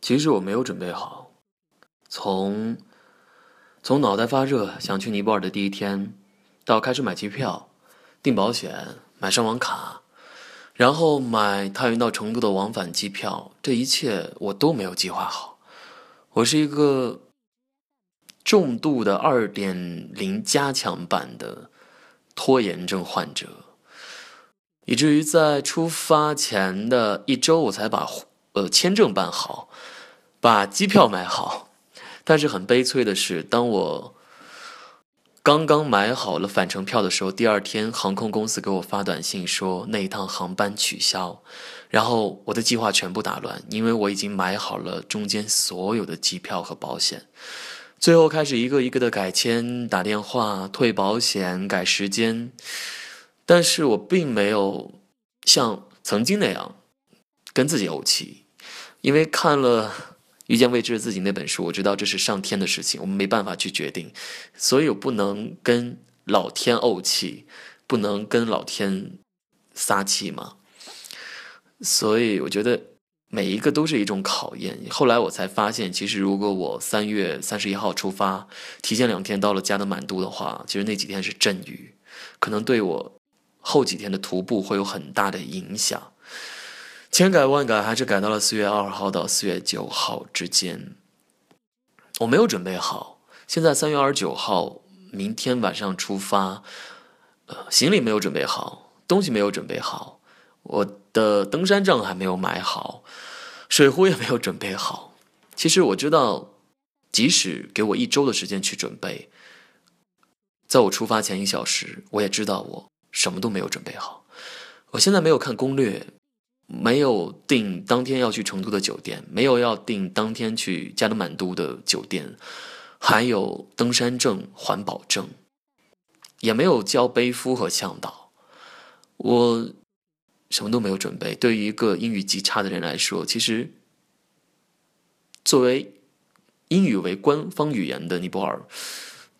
其实我没有准备好，从从脑袋发热想去尼泊尔的第一天，到开始买机票、订保险、买上网卡，然后买太原到成都的往返机票，这一切我都没有计划好。我是一个重度的二点零加强版的拖延症患者，以至于在出发前的一周，我才把。呃，签证办好，把机票买好，但是很悲催的是，当我刚刚买好了返程票的时候，第二天航空公司给我发短信说那一趟航班取消，然后我的计划全部打乱，因为我已经买好了中间所有的机票和保险，最后开始一个一个的改签、打电话、退保险、改时间，但是我并没有像曾经那样。跟自己怄气，因为看了《遇见未知的自己》那本书，我知道这是上天的事情，我们没办法去决定，所以我不能跟老天怄气，不能跟老天撒气嘛。所以我觉得每一个都是一种考验。后来我才发现，其实如果我三月三十一号出发，提前两天到了加德满都的话，其实那几天是阵雨，可能对我后几天的徒步会有很大的影响。千改万改，还是改到了四月二号到四月九号之间。我没有准备好，现在三月二十九号，明天晚上出发，呃，行李没有准备好，东西没有准备好，我的登山杖还没有买好，水壶也没有准备好。其实我知道，即使给我一周的时间去准备，在我出发前一小时，我也知道我什么都没有准备好。我现在没有看攻略。没有订当天要去成都的酒店，没有要订当天去加德满都的酒店，还有登山证、环保证，也没有交背夫和向导。我什么都没有准备。对于一个英语极差的人来说，其实作为英语为官方语言的尼泊尔，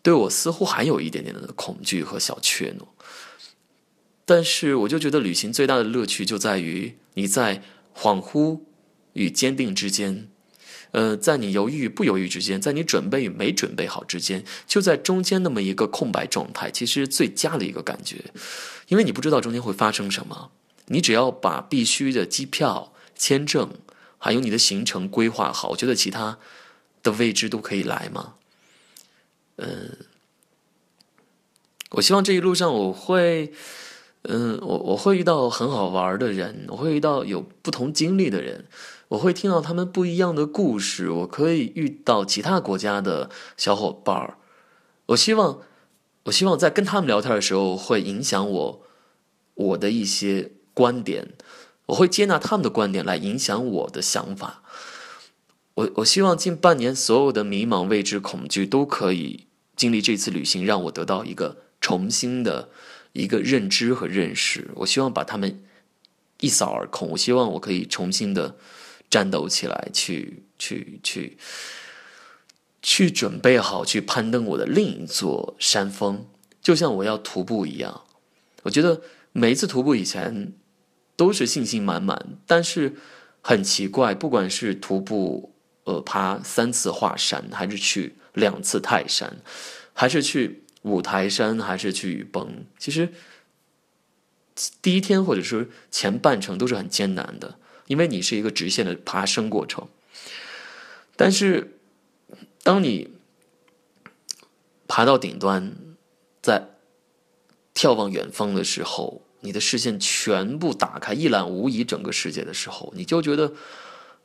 对我似乎还有一点点的恐惧和小怯懦。但是，我就觉得旅行最大的乐趣就在于你在恍惚与坚定之间，呃，在你犹豫与不犹豫之间，在你准备与没准备好之间，就在中间那么一个空白状态，其实最佳的一个感觉，因为你不知道中间会发生什么，你只要把必须的机票、签证还有你的行程规划好，我觉得其他的未知都可以来嘛。嗯，我希望这一路上我会。嗯，我我会遇到很好玩的人，我会遇到有不同经历的人，我会听到他们不一样的故事，我可以遇到其他国家的小伙伴儿。我希望，我希望在跟他们聊天的时候，会影响我我的一些观点，我会接纳他们的观点来影响我的想法。我我希望近半年所有的迷茫、未知、恐惧都可以经历这次旅行，让我得到一个重新的。一个认知和认识，我希望把他们一扫而空。我希望我可以重新的战斗起来，去去去去准备好去攀登我的另一座山峰，就像我要徒步一样。我觉得每一次徒步以前都是信心满满，但是很奇怪，不管是徒步呃爬三次华山，还是去两次泰山，还是去。五台山还是去雨崩，其实第一天或者说前半程都是很艰难的，因为你是一个直线的爬升过程。但是当你爬到顶端，在眺望远方的时候，你的视线全部打开，一览无遗整个世界的时候，你就觉得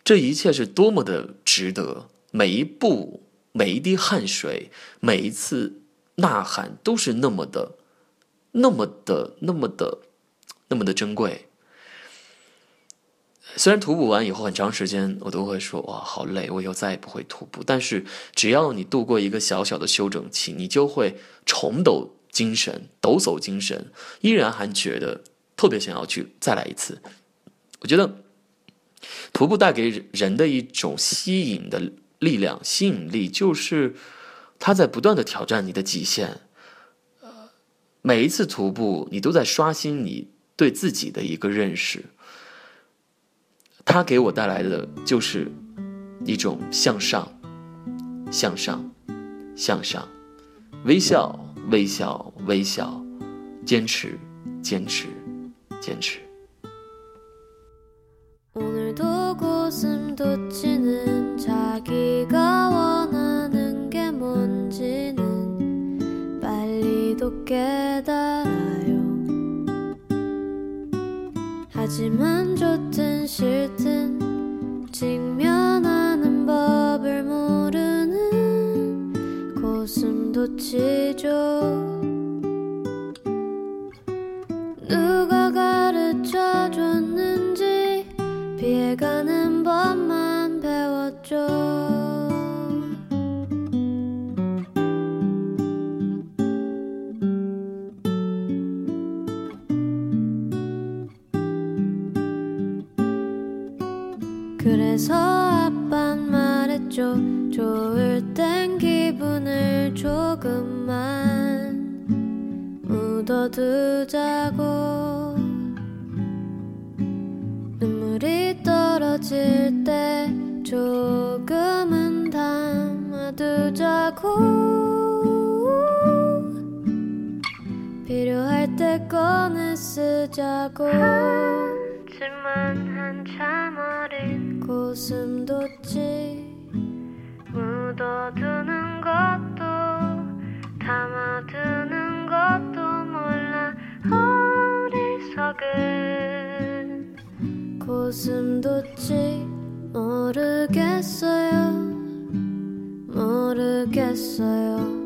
这一切是多么的值得，每一步、每一滴汗水、每一次。呐喊都是那么的，那么的，那么的，那么的珍贵。虽然徒步完以后很长时间，我都会说哇，好累，我以后再也不会徒步。但是只要你度过一个小小的休整期，你就会重抖精神，抖擞精神，依然还觉得特别想要去再来一次。我觉得徒步带给人的一种吸引的力量、吸引力，就是。他在不断的挑战你的极限，呃，每一次徒步，你都在刷新你对自己的一个认识。他给我带来的就是 一种向上，向上，向上，微笑，微笑，微笑，坚持，坚持，坚持。 오늘도 고슴 돋치는 자기 하지만 좋든 싫든 직면하는 법을 모르는 고슴 돋치죠. 좋을 땐 기분을 조금만 묻어두자고. 눈물이 떨어질 때 조금은 담아두자고 필요할 때 꺼내 쓰자고 하지만 한참 어린 고슴도치 묻어두는 것도 담아두는 것도 몰라. 어리석은 고슴도치 모르겠어요. 모르겠어요